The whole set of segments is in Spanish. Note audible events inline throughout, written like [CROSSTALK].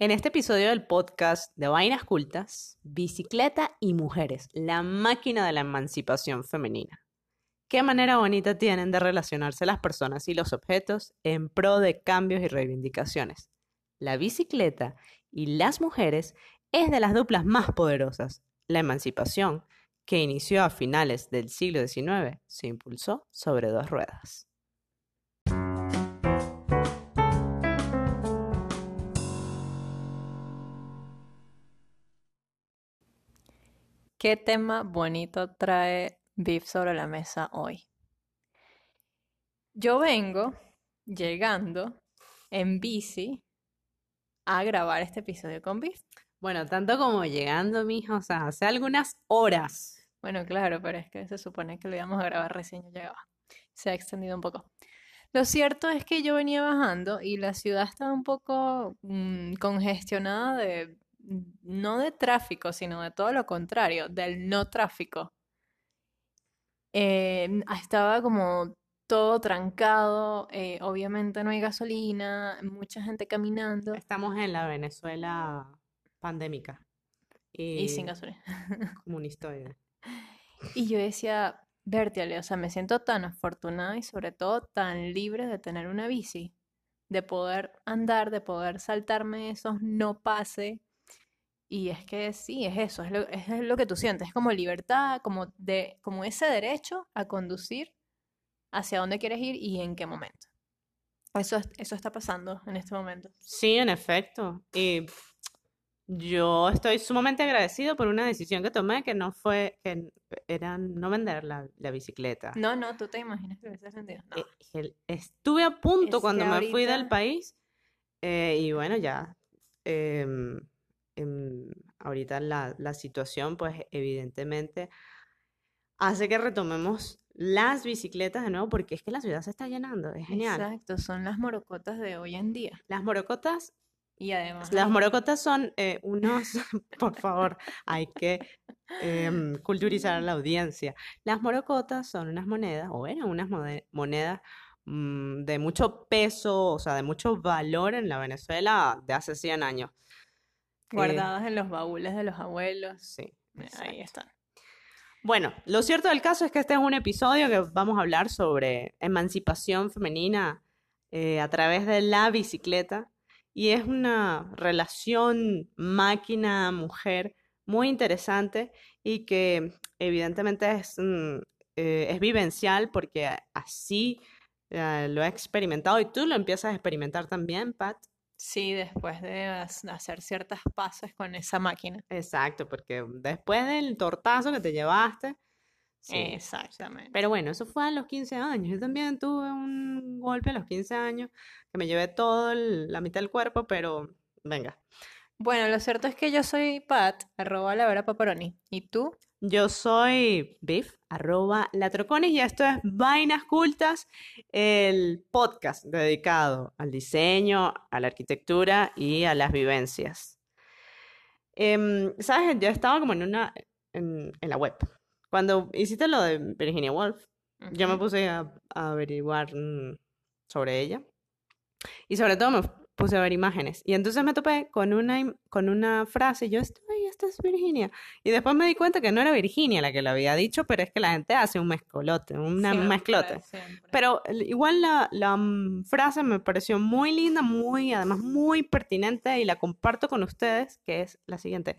En este episodio del podcast de Vainas Cultas, bicicleta y mujeres, la máquina de la emancipación femenina. Qué manera bonita tienen de relacionarse las personas y los objetos en pro de cambios y reivindicaciones. La bicicleta y las mujeres es de las duplas más poderosas. La emancipación, que inició a finales del siglo XIX, se impulsó sobre dos ruedas. ¿Qué tema bonito trae Beef sobre la mesa hoy? Yo vengo llegando en bici a grabar este episodio con Beef. Bueno, tanto como llegando, mijo, o sea, hace algunas horas. Bueno, claro, pero es que se supone que lo íbamos a grabar recién yo llegaba. Se ha extendido un poco. Lo cierto es que yo venía bajando y la ciudad estaba un poco mm, congestionada de, no de tráfico, sino de todo lo contrario, del no tráfico. Eh, estaba como todo trancado, eh, obviamente no hay gasolina, mucha gente caminando. Estamos en la Venezuela pandémica. Y, sin gasolina. [LAUGHS] Comunistoide. Y yo decía, Bertiale, o sea, me siento tan afortunada y sobre todo tan libre de tener una bici, de poder andar, de poder saltarme esos no pase. Y es que sí, es eso, es lo, es lo que tú sientes, es como libertad, como, de, como ese derecho a conducir hacia dónde quieres ir y en qué momento. Eso, eso está pasando en este momento. Sí, en efecto. Y yo estoy sumamente agradecido por una decisión que tomé que no fue, que era no vender la, la bicicleta. No, no, tú te imaginas que hubiese vendido. No. Eh, estuve a punto Es cuando me fui del país eh, y bueno, ya. em, em, ahorita la, la situación, pues evidentemente hace que retomemos las bicicletas de nuevo porque es que la ciudad se está llenando, es genial. Exacto, son las morocotas de hoy en día. Las morocotas Y además, Las morocotas son eh, unos, [LAUGHS] por favor, hay que em, culturizar a la audiencia. Las morocotas son unas monedas, o eran unas monedas mm, de mucho peso, o sea, de mucho valor en la Venezuela de hace 100 años. Eh, guardadas en los baúles de los abuelos. sí, Eh, Ahí están. Bueno, lo cierto del caso es que este es un episodio que vamos a hablar sobre emancipación femenina eh, a través de la bicicleta y es una relación máquina-mujer muy interesante y que evidentemente es, mm, eh, es vivencial porque así eh, lo he experimentado y tú lo empiezas a experimentar también, Pat. Sí, después de hacer ciertas pases con esa máquina. Exacto, porque después del tortazo que te llevaste, sí, Exactamente. Pero bueno, eso fue a los 15 años. Yo también tuve un golpe a los 15 años que me llevé todo el- la mitad del cuerpo, pero venga. Bueno, lo cierto es que yo soy Pat, arroba la vera paparoni. ¿Y tú? Yo soy Biff, arroba latroconis, y esto es Vainas Cultas, el podcast dedicado al diseño, a la arquitectura y a las vivencias. Em, ¿sabes? Yo estaba como en una, en, en la web. Cuando hiciste lo de Virginia Woolf, Yo me puse a, a averiguar mm, sobre ella y sobre todo me puse a ver imágenes. Y entonces me topé con una, con una frase y yo, esto, ay, esta es Virginia. Y después me di cuenta que no era Virginia la que lo había dicho, pero es que la gente hace un mezcolote, una Siempre, mezclote. siempre. Pero igual la, la, mm, frase me pareció muy linda, muy, además muy pertinente y la comparto con ustedes, que es la siguiente.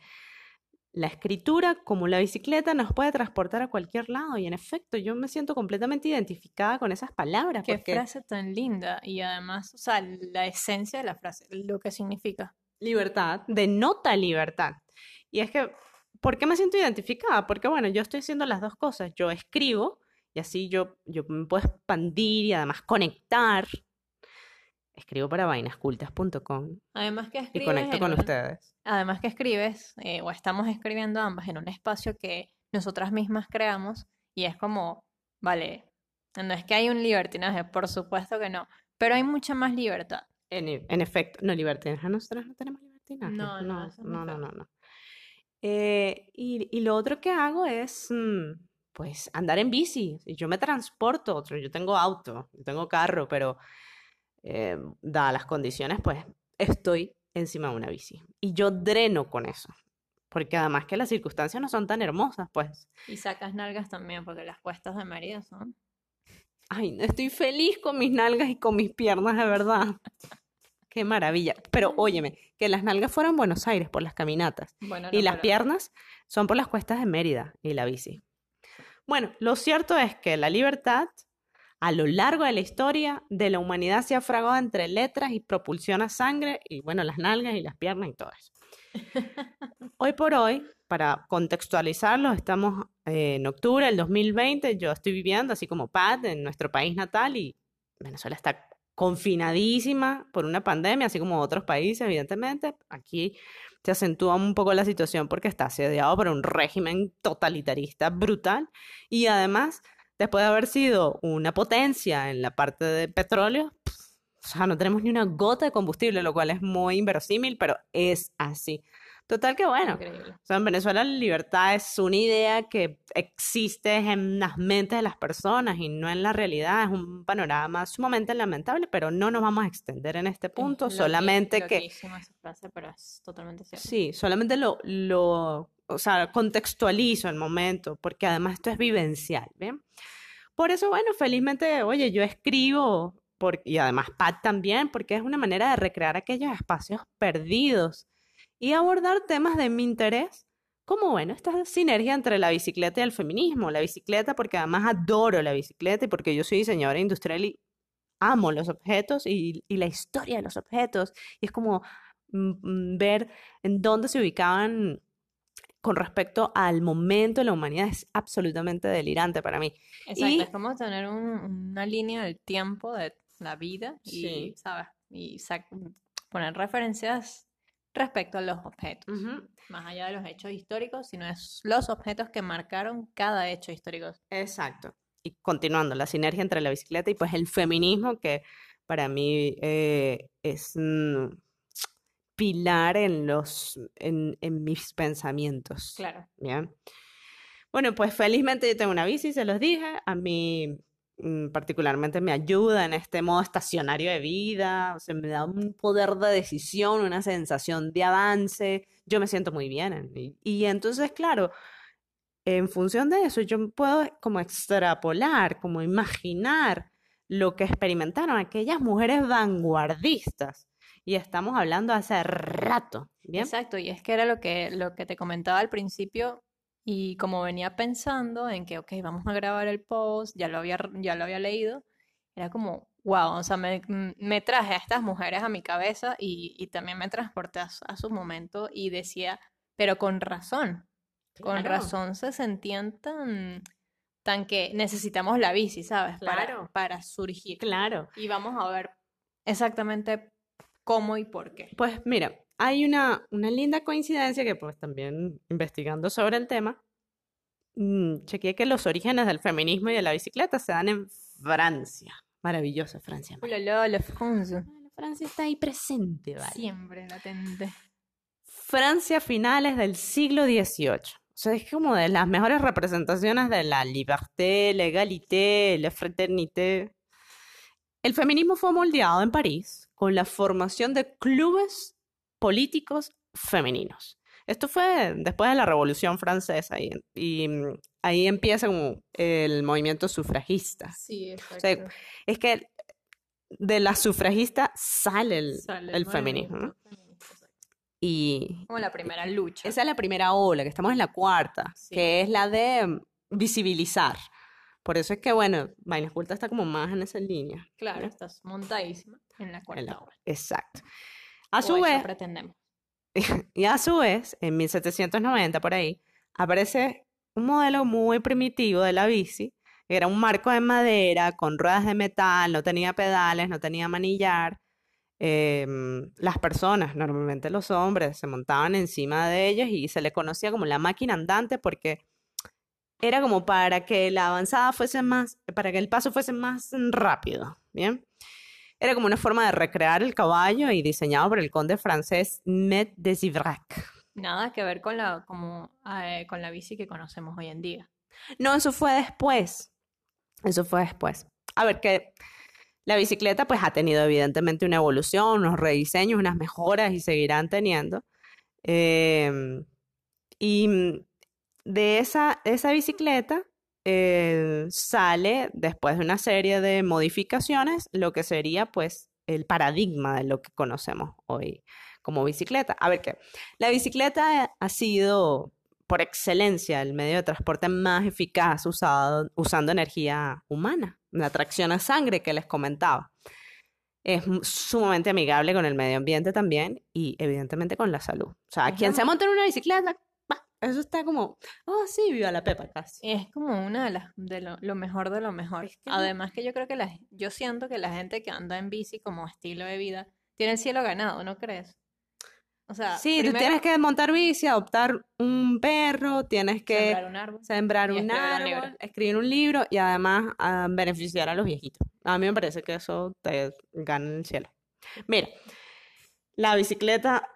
La escritura, como la bicicleta, nos puede transportar a cualquier lado y en efecto yo me siento completamente identificada con esas palabras Qué porque frase tan linda. Y además, o sea, la esencia de la frase, lo que significa. libertad denota libertad. Y es que, ¿por qué me siento identificada? Porque bueno, yo estoy haciendo las dos cosas. Yo escribo y así yo, yo me puedo expandir y además conectar. Escribo para vainascultas.com Además que y escribes conecto en con un- ustedes. Además que escribes, eh, o estamos escribiendo ambas en un espacio que nosotras mismas creamos y es como, vale, no es que hay un libertinaje, por supuesto que no, pero hay mucha más libertad. En, en efecto, no, libertinaje, nosotros no tenemos libertinaje. No, no, no, no, no, no, no. Eh, y, y lo otro que hago es, mm, pues, andar en bici. Y Yo me transporto, yo tengo auto, yo tengo carro, pero eh, dadas las condiciones, pues, estoy encima de una bici. Y yo dreno con eso. Porque además que las circunstancias no son tan hermosas, pues. Y sacas nalgas también, porque las cuestas de Mérida son. Ay, estoy feliz con mis nalgas y con mis piernas, de verdad. [LAUGHS] Qué maravilla. Pero óyeme, que las nalgas fueron Buenos Aires por las caminatas. Bueno, y las pero- piernas son por las cuestas de Mérida y la bici. Bueno, lo cierto es que la libertad, a lo largo de la historia de la humanidad, se ha fragado entre letras y propulsiona sangre y, bueno, las nalgas y las piernas y todo eso. [LAUGHS] Hoy por hoy, para contextualizarlo, estamos eh, en octubre del 2020. Yo estoy viviendo, así como Pat, en nuestro país natal y Venezuela está confinadísima por una pandemia, así como otros países, evidentemente. Aquí se acentúa un poco la situación porque está asediado por un régimen totalitarista brutal y además, después de haber sido una potencia en la parte de petróleo, o sea, no tenemos ni una gota de combustible, lo cual es muy inverosímil, pero es así. Total que bueno, Increíble. o sea, en Venezuela la libertad es una idea que existe en las mentes de las personas y no en la realidad. Es un panorama sumamente lamentable, pero no nos vamos a extender en este punto, Es solamente que... frase, pero es totalmente cierto. Sí, solamente lo, lo, o sea, contextualizo el momento, porque además esto es vivencial, ¿bien? Por eso, bueno, felizmente, oye, yo escribo, por, y además Pat también, porque es una manera de recrear aquellos espacios perdidos y abordar temas de mi interés, como, bueno, esta sinergia entre la bicicleta y el feminismo. La bicicleta porque además adoro la bicicleta y porque yo soy diseñadora industrial y amo los objetos y, y la historia de los objetos. Y es como mm, mm, ver en dónde se ubicaban con respecto al momento de la humanidad es absolutamente delirante para mí. Exacto, Y- es como tener un- una línea del tiempo de la vida y. ¿sabes? Y poner referencias respecto a los objetos, más allá de los hechos históricos, sino es los objetos que marcaron cada hecho histórico. Exacto. Y continuando, la sinergia entre la bicicleta y pues el feminismo, que para mí eh, es mm, pilar en los, en, en mis pensamientos. Claro. Bien. Bueno, pues felizmente yo tengo una bici, se los dije. A mí mm, particularmente me ayuda en este modo estacionario de vida. O sea, me da un poder de decisión, una sensación de avance. Yo me siento muy bien. en- Y, y entonces, claro, en función de eso, yo puedo como extrapolar, como imaginar lo que experimentaron aquellas mujeres vanguardistas. Y estamos hablando hace rato, ¿bien? Exacto, y es que era lo que, lo que te comentaba al principio, y como venía pensando en que, ok, vamos a grabar el post, ya lo había, ya lo había leído, era como, wow, o sea, me, m- me traje a estas mujeres a mi cabeza y, y también me transporté a, su- a su momento y decía, pero con razón, con Claro. razón se sentían tan, tan que necesitamos la bici, ¿sabes? Para, Claro. para surgir. Claro. Y vamos a ver exactamente cómo y por qué. Pues mira, hay una, una linda coincidencia que pues también investigando sobre el tema, mm, chequeé que los orígenes del feminismo y de la bicicleta se dan en Francia. Maravillosa Francia. Hola, la, la. Bueno, Francia está ahí presente, ¿vale? Siempre latente. Francia finales del siglo XVIII. O sea, es como de las mejores representaciones de la liberté, la égalité, la fraternité. El feminismo fue moldeado en París con la formación de clubes políticos femeninos. Esto fue después de la Revolución Francesa y, y, mm, ahí empieza como el movimiento sufragista. Sí, exacto. Es que de la sufragista sale el, Sale el feminismo. Y Como la primera lucha. esa es la primera ola, que estamos en la cuarta, Sí. que es la de visibilizar. Por eso es que, bueno, Vainas Cultas está como más en esa línea. Claro, ¿no? estás montadísima en la cuarta la-. Exacto. A O su eso vez, pretendemos. [LAUGHS] y a su vez, en 1790 por ahí, aparece un modelo muy primitivo de la bici. Era un marco de madera con ruedas de metal, no tenía pedales, no tenía manillar. Em, las personas, normalmente los hombres, se montaban encima de ellas y se le conocía como la máquina andante porque era como para que la avanzada fuese más, para que el paso fuese más rápido, ¿bien? Era como una forma de recrear el caballo y diseñado por el conde francés Met de Sivrac. Nada que ver con la, como, eh, con la bici que conocemos hoy en día. No, eso fue después. Eso fue después. A ver, que La bicicleta pues ha tenido evidentemente una evolución, unos rediseños, unas mejoras y seguirán teniendo. Em, y de esa, esa bicicleta eh, sale después de una serie de modificaciones lo que sería pues el paradigma de lo que conocemos hoy como bicicleta. A ver qué. La bicicleta ha sido por excelencia el medio de transporte más eficaz usado, usando energía humana, la tracción a sangre que les comentaba. Es sumamente amigable con el medio ambiente también y evidentemente con la salud. O sea, quien se monta en una bicicleta, eso está como, oh sí, viva la pepa casi. Es como una de las, de lo, mejor de lo mejor. Además que yo creo que la, yo siento que la gente que anda en bici como estilo de vida tiene el cielo ganado, ¿no crees? O sea, sí, tú tienes que montar bici, adoptar un perro, tienes que sembrar un árbol, sembrar un árbol escribir un libro y además ah, beneficiar a los viejitos. A mí me parece que eso te gana el cielo. Mira, la bicicleta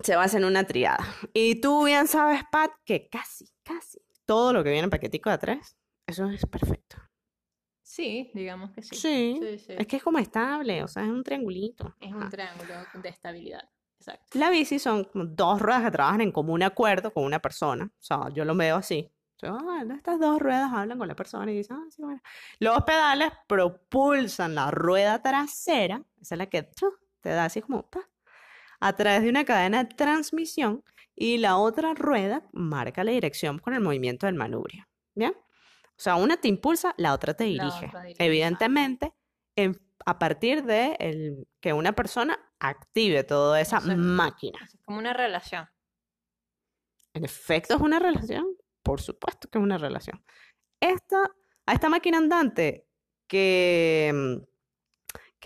se basa en una triada. Y tú bien sabes, Pat, que casi, casi todo lo que viene en paquetico de atrás, eso es perfecto. Sí, digamos que sí. Sí, sí, sí. Es que es como estable, o sea, es un triangulito. Es un triángulo de estabilidad. La bici son como dos ruedas que trabajan en común acuerdo con una persona. O sea, yo lo veo así. Ah, estas dos ruedas hablan con la persona y dicen, ah, sí, bueno. Los pedales propulsan la rueda trasera, esa es la que te da así como a través de una cadena de transmisión y la otra rueda marca la dirección con el movimiento del manubrio. ¿Bien? O sea, una te impulsa, la otra te dirige. Evidentemente, a partir de el, que una persona active toda esa máquina. Es como una relación. En efecto, es una relación. Por supuesto que es una relación. Esta, a esta máquina andante que, mm,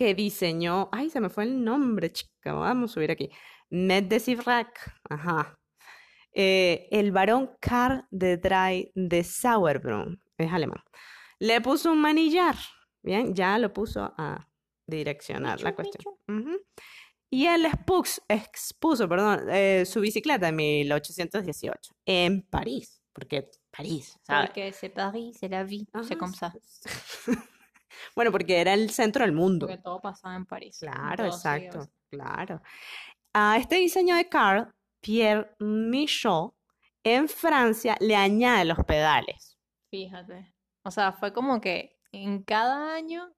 que diseñó, ay, se me fue el nombre, chica, vamos a subir aquí. Medesivrak, ajá. Eh, el varón Karl de Dry de Sauerbrunn, es alemán. Le puso un manillar, bien, ya lo puso a direccionar la cuestión. Y él expuso perdón, eh, su bicicleta en 1818 en París, porque París, ¿sabes? Porque c'est Paris, c'est la vie, c'est comme ça. Bueno, porque era el centro del mundo. Porque todo pasaba en París. Claro, exacto, claro. A este diseño de Carl, Pierre Michaud, en Francia, le añade los pedales. Fíjate. O sea, fue como que en cada año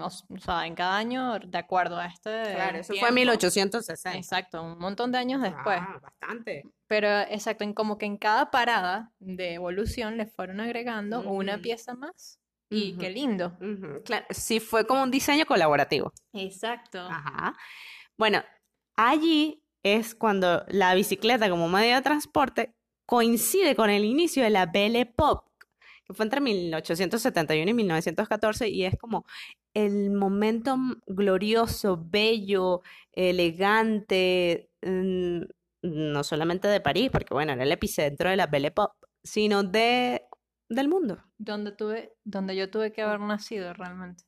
o sea, en cada año, de acuerdo a este. Claro, eso fue en 1860. Exacto, un montón de años después. Ah, bastante. Pero exacto, en como que en cada parada de evolución le fueron agregando una pieza más. Y qué lindo. Claro, sí, fue como un diseño colaborativo. Exacto. Ajá. Bueno, allí es cuando la bicicleta como medio de transporte coincide con el inicio de la Belle Pop, que fue entre 1871 y 1914, y es como el momento glorioso, bello, elegante, mm, no solamente de París, porque bueno, era el epicentro de la Belle Pop, sino de, del mundo. Donde, tuve, donde yo tuve que haber nacido realmente.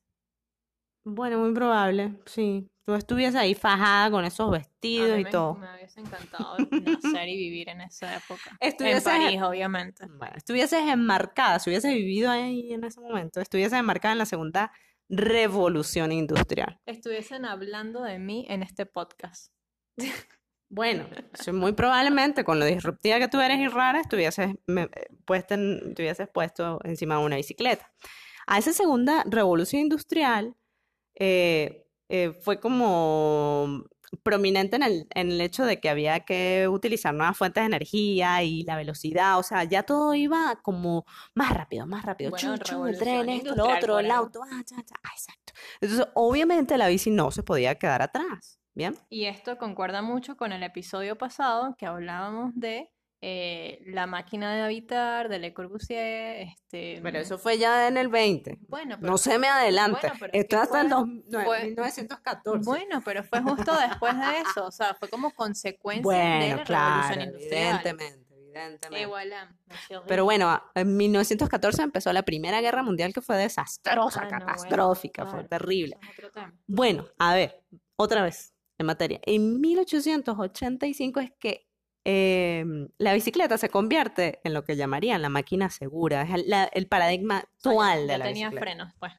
Bueno, muy probable, sí. Tú estuvieses ahí fajada con esos vestidos y todo. Me hubiese encantado nacer y vivir en esa época. en París, obviamente. Bueno, estuvieses enmarcada, si hubieses vivido ahí en ese momento, estuvieses enmarcada en la segunda revolución industrial. Estuviesen hablando de mí en este podcast. [LAUGHS] Bueno, muy probablemente con lo disruptiva que tú eres y rara, estuvieses, puesto, puesto encima de una bicicleta. A esa segunda revolución industrial eh, eh, fue como prominente en el, en el hecho de que había que utilizar nuevas fuentes de energía y la velocidad, o sea, ya todo iba como más rápido, más rápido, bueno, el tren, esto, lo otro, el auto, ah, ah, exacto. Entonces, obviamente la bici no se podía quedar atrás, ¿bien? Y esto concuerda mucho con el episodio pasado que hablábamos de eh, la máquina de habitar de Le Corbusier. Este, pero eso fue ya en el 20. Bueno, no se me adelante. Esto hasta en 1914. Bueno, pero fue justo después de eso. O sea, fue como consecuencia de la revolución industrial. Evidentemente. Evidentemente. Pero bueno, en 1914 empezó la Primera Guerra Mundial que fue desastrosa, ah, catastrófica, fue terrible. Bueno, a ver, otra vez en materia. En 1885 es que Em, la bicicleta se convierte en lo que llamarían la máquina segura, es el, paradigma actual de la tenía frenos, pues.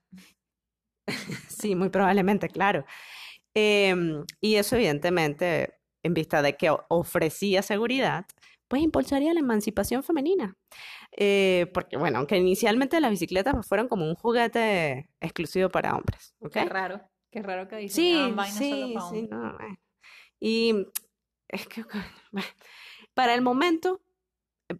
[LAUGHS] Sí, muy probablemente, claro. Em, y eso evidentemente, en vista de que o- ofrecía seguridad, pues impulsaría la emancipación femenina. Eh, porque, bueno, aunque inicialmente las bicicletas fueron como un juguete exclusivo para hombres, ¿ok? Qué raro, qué raro que Sí, diseñaban vainas solo sí, para sí, no, bueno. Y es que, [LAUGHS] para el momento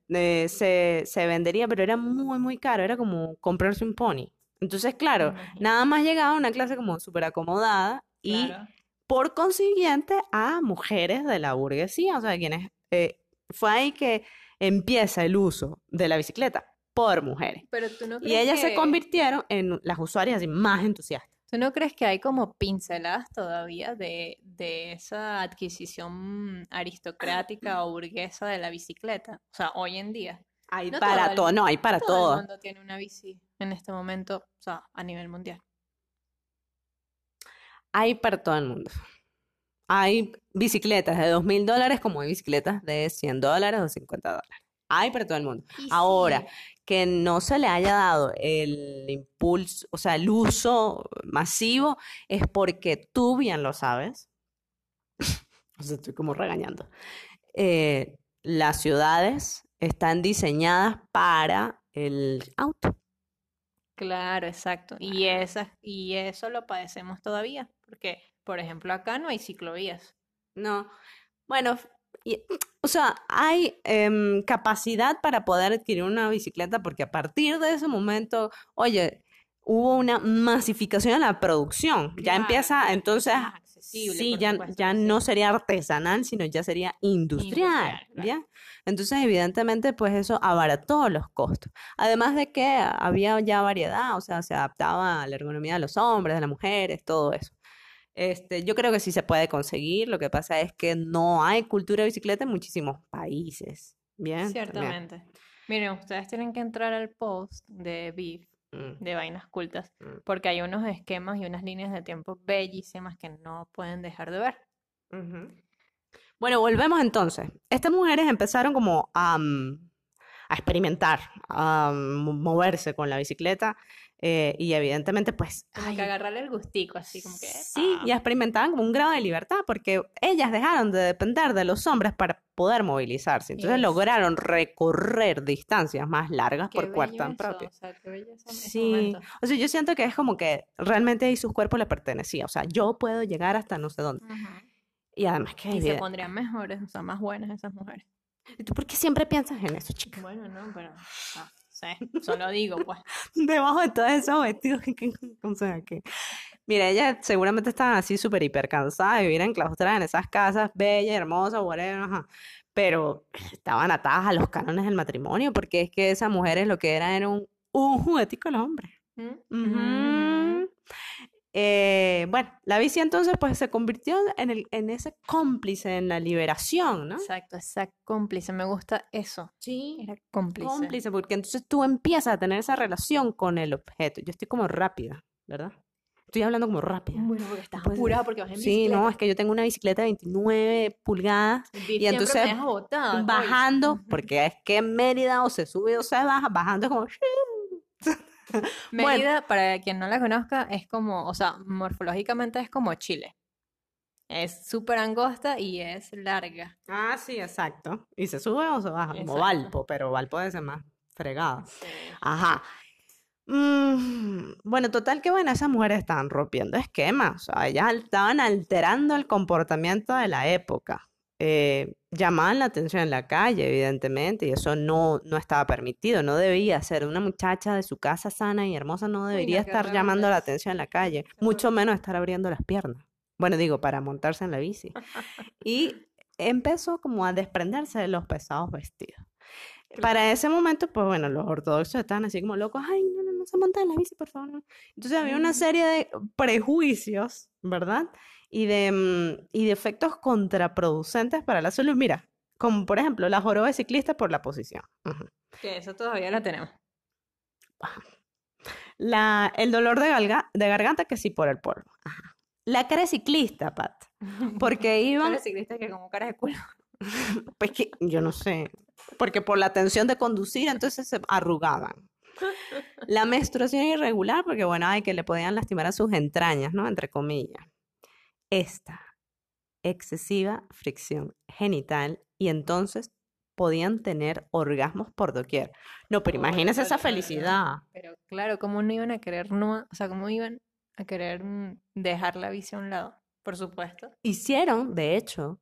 eh, se, se vendería, pero era muy, muy caro, era como comprarse un pony. Entonces, claro, nada más llegaba a una clase como súper acomodada y Claro. por consiguiente a mujeres de la burguesía, o sea, quienes eh, fue ahí que empieza el uso de la bicicleta por mujeres. Pero tú no Y crees ellas se que- convirtieron en las usuarias más entusiastas. ¿Tú no crees que hay como pinceladas todavía de, de esa adquisición aristocrática o burguesa de la bicicleta? O sea, hoy en día. Hay No para todo, no, hay para Todo todo. el mundo tiene una bici en este momento, o sea, a nivel mundial. Hay para todo el mundo. Hay bicicletas de dos mil dólares como hay bicicletas de 100 dólares o 50 dólares. Hay para todo el mundo. Y Ahora, sí, que no se le haya dado el impulso, o sea, el uso masivo, es porque tú bien lo sabes. [LAUGHS] O sea, estoy como regañando. Eh, las ciudades están diseñadas para el auto. Claro, exacto. Y esas, y eso lo padecemos todavía, porque, por ejemplo, acá no hay ciclovías. No, bueno, y- o sea, hay em, capacidad para poder adquirir una bicicleta porque a partir de ese momento, oye, hubo una masificación en la producción. Ya Claro, empieza, entonces, sí, ya, supuesto ya sí. no sería artesanal, sino ya sería industrial, Industrial, claro. ¿ya? Entonces, evidentemente, pues eso abarató los costos. Además de que había ya variedad, o sea, se adaptaba a la ergonomía de los hombres, de las mujeres, todo eso. Este, yo creo que sí se puede conseguir, lo que pasa es que no hay cultura de bicicleta en muchísimos países. Bien. Ciertamente. Miren, ustedes tienen que entrar al post de BIF, Mm, de Vainas Cultas, mm, porque hay unos esquemas y unas líneas de tiempo bellísimas que no pueden dejar de ver. Bueno, volvemos entonces. Estas mujeres empezaron como a, a experimentar, a mo- moverse con la bicicleta eh, y evidentemente pues... Como ay, que agarrarle el gustico, así como que... Sí, y experimentaban como un grado de libertad porque ellas dejaron de depender de los hombres para poder movilizarse. Entonces lograron recorrer distancias más largas Qué por eso, propio. O sea, qué Sí, o sea, yo siento que es como que realmente ahí sus cuerpos le pertenecían. O sea, yo puedo llegar hasta no sé dónde. Y además que... Y se pondrían mejores, o sea, más buenas esas mujeres. ¿Y tú por qué siempre piensas en eso, chica? Bueno, no, pero... No sé, [LAUGHS] solo digo, pues. [LAUGHS] Debajo de todos esos vestidos, que, o sea, que... Mira, ellas seguramente estaban así súper hiper cansadas de vivir enclaustradas en esas casas bellas, hermosas, whatever, ajá. Pero estaban atadas a los cánones del matrimonio, porque es que esas mujeres lo que eran era un, un juguetico del hombre. ¿Mm? Eh, bueno, la bici entonces pues se convirtió en, el, en ese cómplice en la liberación, ¿no? Exacto, esa cómplice, me gusta eso. Sí. Era cómplice. Cómplice, porque entonces tú empiezas a tener esa relación con el objeto. Yo estoy como rápida, ¿verdad? Estoy hablando como rápida. Bueno, porque estás Pues, apurada porque vas en Sí, no, bicicleta. es que yo tengo una bicicleta de 29 pulgadas y me entonces botada, coño. bajando, porque es que en Mérida o se sube o se baja, bajando es [LAUGHS] Bueno. Mérida, para quien no la conozca, es como, o sea, morfológicamente es como Chile. Es súper angosta y es larga. Ah, sí, exacto. Y se sube o se baja, como. Valpo, pero Valpo debe ser más fregada. Ajá. Mm, bueno, total que bueno, esas mujeres estaban rompiendo esquemas, o sea, ellas estaban alterando el comportamiento de la época. Eh, llamaban la atención en la calle, evidentemente, y eso no, no estaba permitido, no debía ser. Una muchacha de su casa sana y hermosa no debería estar llamando la atención en la calle, mucho menos estar abriendo las piernas. Bueno, digo, para montarse en la bici. [LAUGHS] Y empezó como a desprenderse de los pesados vestidos. Para ese momento, pues bueno, los ortodoxos estaban así como locos, ay, no, no, no se monten en la bici, por favor. no". Entonces había una serie de prejuicios, ¿verdad? Y de, mm, y de efectos contraproducentes para la salud. Mira, como por ejemplo la joroba de ciclista por la posición. Ujú. Que eso todavía la tenemos. La, el dolor de, galga- de garganta que sí por el polvo. Ajá. La cara de ciclista, Pat. Porque [LAUGHS] iban, Los ciclistas que como caras de culo. [LAUGHS] pues que yo no sé, porque por la tensión de conducir entonces se arrugaban. La menstruación irregular, porque bueno, hay que le podían lastimar a sus entrañas, ¿no? Entre comillas. Esta excesiva fricción genital y entonces podían tener orgasmos por doquier. No, pero imagínense esa felicidad. Pero claro, ¿cómo no iban a querer no, o sea, cómo iban a querer mm, dejar la bici a un lado? Por supuesto. Hicieron, de hecho,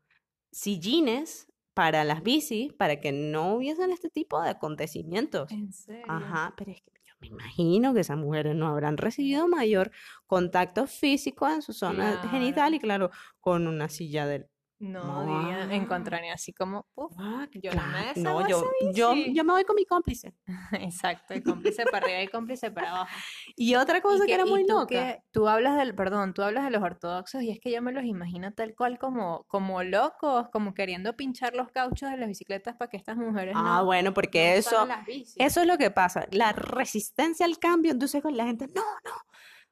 sillines para las bicis para que no hubiesen este tipo de acontecimientos. En serio. Ajá, pero es que me imagino que esas mujeres no habrán recibido mayor contacto físico en su zona genital y claro, con una silla del... No, diría, Ah. encontraría así como, uf, yo no me Claro, no, yo, yo, yo me voy con mi cómplice. [LAUGHS] exacto, y cómplice para arriba y cómplice para abajo. Y otra Y cosa que que- era muy tú loca. que- tú hablas del, perdón, tú hablas de los ortodoxos y es que yo me los imagino tal cual como, como locos, como queriendo pinchar los cauchos de las bicicletas para que estas mujeres Ah, no, bueno, porque no eso, eso es lo que pasa. La resistencia al cambio, entonces con la gente, no, no.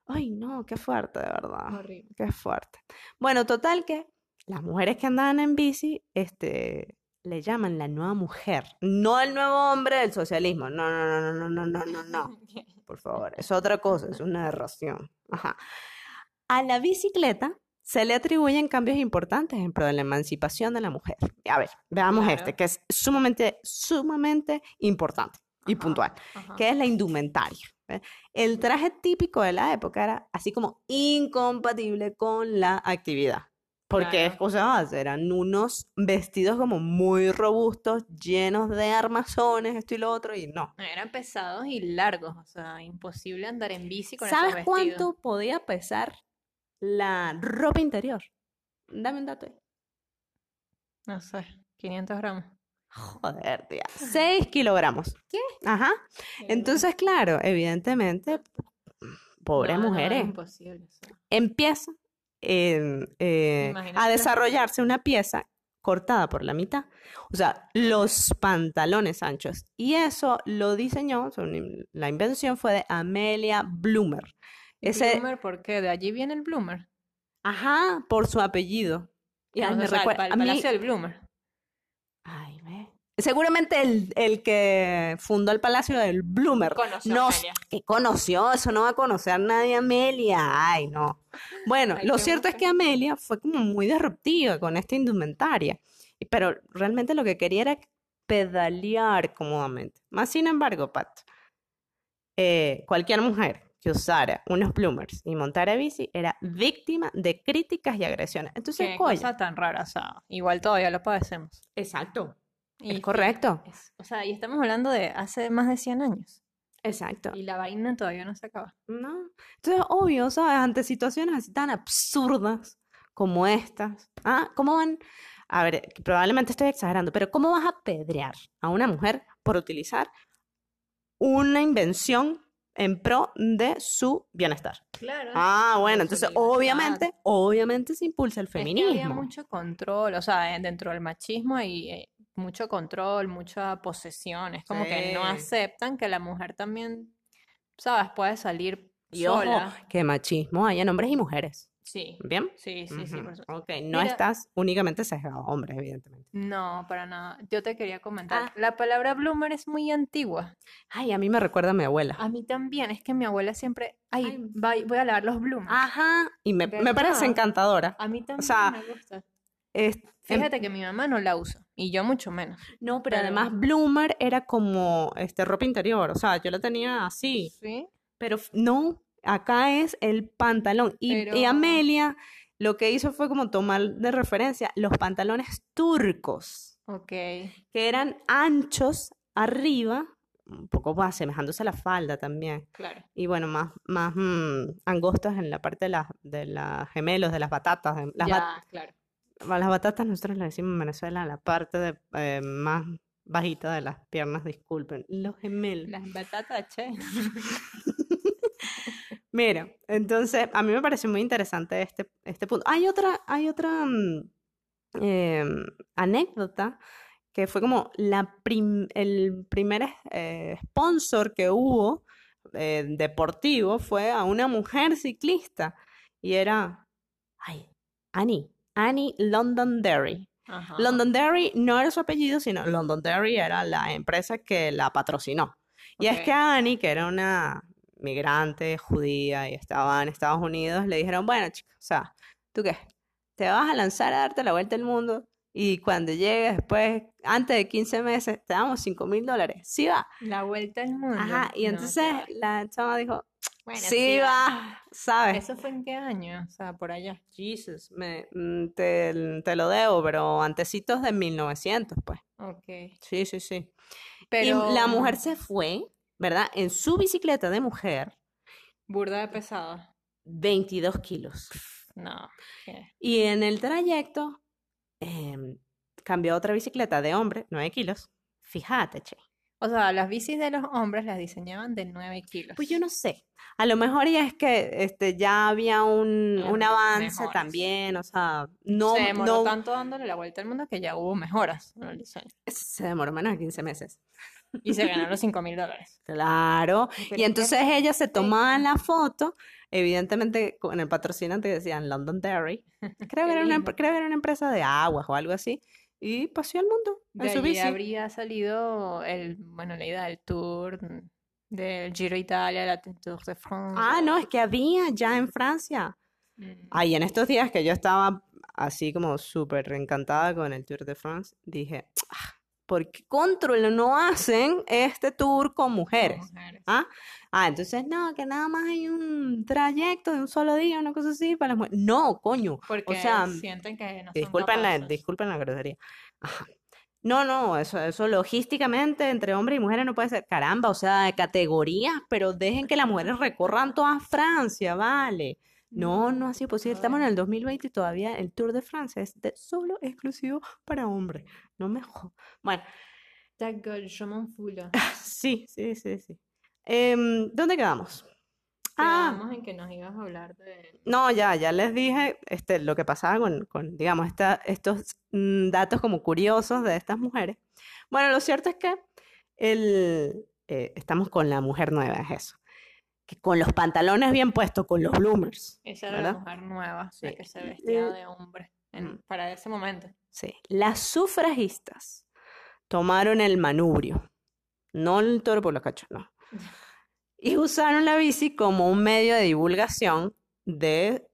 Ay, no, qué fuerte, de verdad. Horrible. Qué fuerte. Bueno, total que las mujeres que andaban en bici, este, le llaman la nueva mujer, no el nuevo hombre del socialismo. No, no, no, no, no, no, no, no. [LAUGHS] Por favor, es otra cosa, es una erración. Ajá. A la bicicleta se le atribuyen cambios importantes en pro de la emancipación de la mujer. A ver, veamos este, que es sumamente, sumamente importante y puntual, que es la indumentaria. ¿eh? El traje típico de la época era así como incompatible con la actividad. Porque es Claro. cosa eran unos vestidos como muy robustos, llenos de armazones, esto y lo otro, y no. Eran pesados y largos, o sea, imposible andar en bici con esos ¿Sabes vestidos. cuánto podía pesar la ropa interior? Dame un dato ahí. No sé, 500 gramos. Joder, tía. 6 kilogramos. ¿Qué? Ajá. Entonces, claro, evidentemente, pobres No, no, mujeres. imposible. o sea. empieza en, eh, a desarrollarse una pieza cortada por la mitad, o sea, los pantalones anchos. Y eso lo diseñó, la invención fue de Amelia Bloomer. Ese, Bloomer, ¿por qué? De allí viene el Bloomer. ajá, por su apellido. Y ay, O me recuerda- el a mí- del Bloomer. ay, ve. Seguramente el, el que fundó el Palacio del Bloomer. Conoció a no, Amelia. que conoció, eso no va a conocer a nadie Amelia. Ay, no. Bueno, lo cierto es que. Amelia fue como muy disruptiva con esta indumentaria, pero realmente lo que quería era pedalear cómodamente. Más sin embargo, Pat, eh, cualquier mujer que usara unos bloomers y montara bici era víctima de críticas y agresiones. Entonces, Qué coño, cosa tan rara, o sea, igual todavía lo padecemos. exacto, Y- es y correcto, es- o sea, y estamos hablando de hace más de 100 años. exacto. Y la vaina todavía no se acaba. No. Entonces, obvio, ¿sabes? Ante situaciones así tan absurdas como estas. ¿Ah? ¿Cómo van? A ver, probablemente estoy exagerando, pero ¿cómo vas a apedrear a una mujer por utilizar una invención en pro de su bienestar? Claro. Ah, bueno, entonces obviamente, obviamente se impulsa el Es que había feminismo. mucho control, o sea, en- dentro del machismo hay eh, mucho control, mucha posesión. Es como que no aceptan que la mujer también, ¿sabes? Puede salir Y ojo, sola. que machismo hay en hombres y mujeres. Sí, ¿Bien? sí, sí, sí. Ujú, por supuesto. Ok, no Mira- estás únicamente sesgado, a hombres, evidentemente. No, para nada. Yo te quería comentar. Ah. La palabra bloomer es muy antigua. Ay, a mí me recuerda a mi abuela. A mí también. Es que mi abuela siempre, ay, Ay. voy, voy a lavar los bloomers. Ajá, y me, me parece encantadora. A mí también sea, me gusta. Es- em- Fíjate que mi mamá no la usa y yo mucho menos. no, pero pero- además Bloomer era como este ropa interior, o sea, yo la tenía así, Sí. pero no, acá es el pantalón. Y, Amelia lo que hizo fue como tomar de referencia los pantalones turcos, Ok. que eran anchos arriba, un poco más asemejándose a la falda también. Claro. Y bueno, más, más mm, angostas en la parte de las de las gemelos, de las batatas. de- las, bat- ya, claro. A las batatas nosotros le decimos en Venezuela la parte de, eh, más bajita de las piernas, disculpen. Los gemelos. Las batatas, che. [LAUGHS] Mira, entonces a mí me pareció muy interesante este, este punto. Hay otra, hay otra mm, em, anécdota que fue como la prim- el primer eh, sponsor que hubo eh, deportivo fue a una mujer ciclista y era, ay, Annie, Annie Londonderry. Ajá. Londonderry no era su apellido, sino Londonderry era la empresa que la patrocinó. Y es que Annie, que era una migrante judía y estaba en Estados Unidos, le dijeron, bueno, chica, o sea, ¿tú qué? ¿Te vas a lanzar a darte la vuelta al mundo? Y cuando llegues después, antes de 15 meses, te damos 5 mil dólares. Sí va. La vuelta al mundo. Ajá, y No, entonces va. la chava dijo, Bueno, sí va, ¿sabes? ¿Eso fue en qué año? O sea, por allá. Jesus, me, mm, te, te lo debo, pero antecitos de 1900, pues. Ok. Sí, sí, sí. Pero Y la mujer se fue, ¿verdad? En su bicicleta de mujer, burda de pesada. 22 kilos. No. ¿qué? Y en el trayecto em, cambió a otra bicicleta de hombre, 9 kilos. Fíjate, che. O sea, las bicis de los hombres las diseñaban de 9 kilos. Pues yo no sé. A lo mejor ya es que este, ya había un, un avance también, o sea, no, Se demoró no tanto dándole la vuelta al mundo que ya hubo mejoras en el diseño. se demoró menos de 15 meses. Y se ganaron [LAUGHS] los 5 mil dólares. Claro. Pero Y entonces ella se tomaba fecha. la foto, evidentemente con el patrocinante decían London Dairy. [LAUGHS] Creo que era una, creo que era una empresa de aguas o algo así. Y paseó al mundo en De su allí bici. habría salido el, bueno, la idea del tour, mm, del Giro Italia, la Tour de France. Ah, no, es que había ya en Francia. Mm, Ay, en estos días que yo estaba así como súper encantada con el Tour de France, dije, "Ah, ¿por qué control no hacen este tour con con mujeres? mujeres. ¿Ah? Ah, entonces no, que nada más hay un trayecto de un solo día, una cosa así para las mujeres. No, coño. Porque sea, sienten que no Disculpen la, disculpen la grosería. Ajá. No, no, eso, eso logísticamente entre hombres y mujeres no puede ser. Caramba, o sea, de categorías, pero dejen que las mujeres recorran toda Francia, vale. No, no ha sido posible. Estamos en el 2020 y todavía el Tour de Francia es de solo exclusivo para hombres. No me jo- Bueno, gueule, je m'en fous, là. sí, sí, sí, sí. Em, ¿dónde quedamos? Ah, Quedamos en que nos ibas a hablar de... No, ya, ya les dije este, lo que pasaba con, con, digamos, esta- estos mm, datos como curiosos de estas mujeres. Bueno, lo cierto es que el, eh, estamos con la mujer nueva, es eso. Que con los pantalones bien puestos, con los bloomers. Esa era ¿verdad? la mujer nueva, la Sí. que se vestía Eh, de hombre en- mm. para ese momento. Sí. Las sufragistas tomaron el manubrio, no el toro por los cachos, no. Y usaron la bici como un medio de divulgación de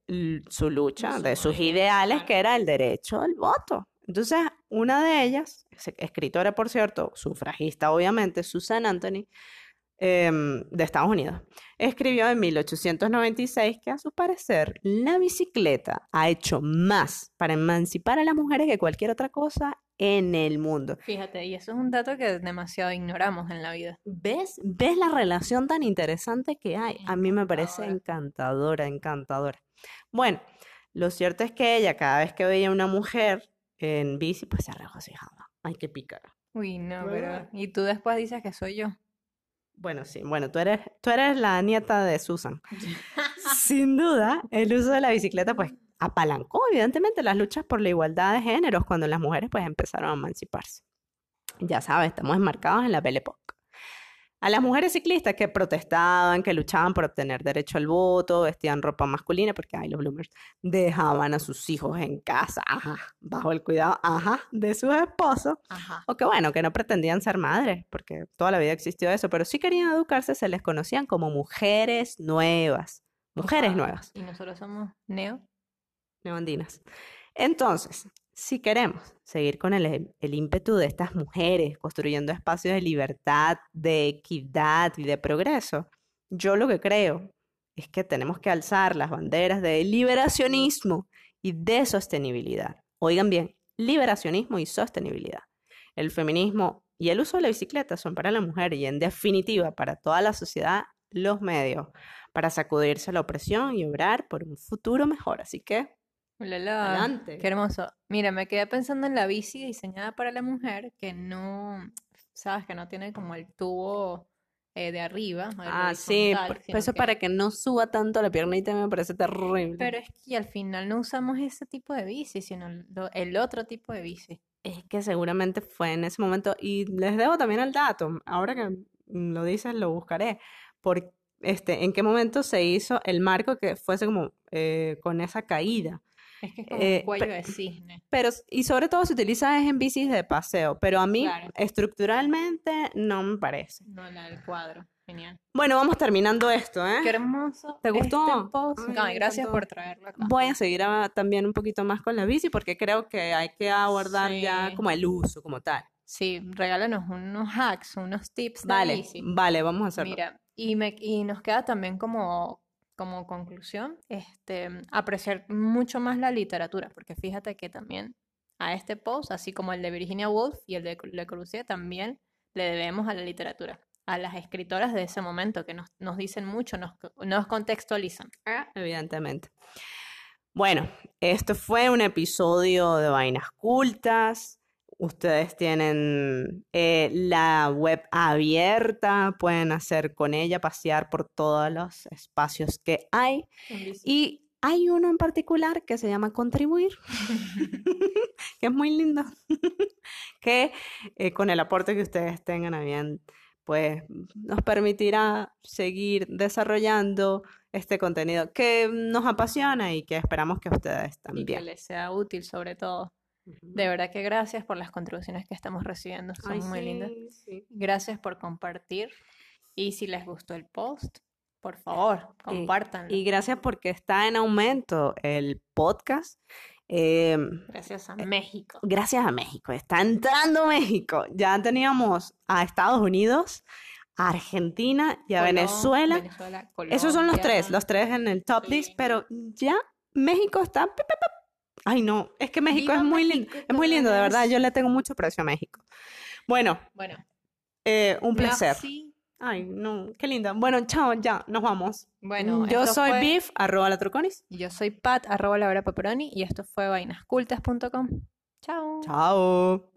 su lucha, de sus ideales, que era el derecho al voto. Entonces, una de ellas, es- escritora, por cierto, sufragista, obviamente, Susan Anthony, em, de Estados Unidos, escribió en 1896 que a su parecer la bicicleta ha hecho más para emancipar a las mujeres que cualquier otra cosa en el mundo. Fíjate, y eso es un dato que demasiado ignoramos en la vida. ¿Ves? ¿Ves la relación tan interesante que hay? A mí me parece encantadora, encantadora. Bueno, lo cierto es que ella, cada vez que veía una mujer en bici, pues se regocijaba. Ay, qué pícara. Uy, no, pero... Y tú después dices que soy yo. Bueno, sí, bueno, tú eres, tú eres la nieta de Susan. [LAUGHS] Sin duda, el uso de la bicicleta, pues, apalancó, evidentemente, las luchas por la igualdad de géneros cuando las mujeres, pues, empezaron a emanciparse. Ya sabes, estamos enmarcados en la Belle Époque. A las mujeres ciclistas que protestaban, que luchaban por obtener derecho al voto, vestían ropa masculina, porque hay los bloomers, dejaban a sus hijos en casa, ajá, bajo el cuidado, ajá, de sus esposos, Ajá. o que bueno, que no pretendían ser madres, porque toda la vida existió eso, pero sí querían educarse, se les conocían como mujeres nuevas, mujeres Ajá. nuevas, Y nosotros somos neo. neoandinas. Entonces, si queremos seguir con el, el ímpetu de estas mujeres, construyendo espacios de libertad, de equidad y de progreso, yo lo que creo es que tenemos que alzar las banderas de liberacionismo y de sostenibilidad. Oigan bien, liberacionismo y sostenibilidad. El feminismo y el uso de la bicicleta son para la mujer y en definitiva para toda la sociedad los medios para sacudirse la opresión y obrar por un futuro mejor. Así que, Adelante. Qué hermoso. Mira, me quedé pensando en la bici diseñada para la mujer que no, sabes, que no tiene como el tubo eh, de arriba, Ah, sí, eso que- para que no suba tanto la piernita me parece terrible. Pero es que al final no usamos ese tipo de bici, sino el otro tipo de bici. Es que seguramente fue en ese momento, y les debo también el dato, ahora que lo dices lo buscaré, por este, en qué momento se hizo el marco que fuese como eh, con esa caída. Es [LAUGHS] que es como Eh, un cuello pe- de cisne. Pero, y sobre todo se utiliza es en bicis de paseo, pero a mí Claro. estructuralmente no me parece. No, la del cuadro. Genial. Bueno, vamos terminando esto, ¿eh? Qué hermoso. ¿Te gustó? Este. Ay, Ay, me gracias por traerlo acá. Voy a seguir a- también un poquito más con la bici porque creo que hay que abordar ya como el uso como tal. Sí, regálanos unos hacks, unos tips de Vale, bici. vale, vamos a hacerlo. Mira, y, me, y nos queda también como, como conclusión este, apreciar mucho más la literatura, porque fíjate que también a este post, así como el de Virginia Woolf y el de Le Corbusier, también le debemos a la literatura, a las escritoras de ese momento que nos, nos dicen mucho, nos, nos contextualizan. Evidentemente. Bueno, esto fue un episodio de Vainas Cultas. Ustedes tienen eh, la web abierta, pueden hacer con ella, pasear por todos los espacios que hay. Y hay uno en particular que se llama Contribuir, [LAUGHS] que es muy lindo, [LAUGHS] que eh, con el aporte que ustedes tengan a bien, pues nos permitirá seguir desarrollando este contenido que nos apasiona y que esperamos que ustedes y que también. les sea útil sobre todo. De verdad que gracias por las contribuciones que estamos recibiendo, son Ay, muy lindas. sí, sí. Gracias por compartir. Y si les gustó el post, por favor, Y- compártanlo. Y gracias porque está en aumento el podcast. Em, Gracias a México. gracias a México. Está entrando México. Ya teníamos a Estados Unidos, a Argentina y a Colom- Venezuela. Venezuela, Esos son los tres, los tres en el top list, Sí. pero ya México está... Ay, no, es que México ¡Viva es muy lindo. Es muy lindo, de verdad. Yo le tengo mucho precio a México. Bueno, Bueno, eh, un placer. merci. Ay, no, qué linda. Bueno, chao, ya, nos vamos. Bueno, Yo esto soy fue- Beef, arroba la Truconis. y Yo soy Pat, arroba la hora pepperoni, y esto fue vainascultas.com. Chao. Chao.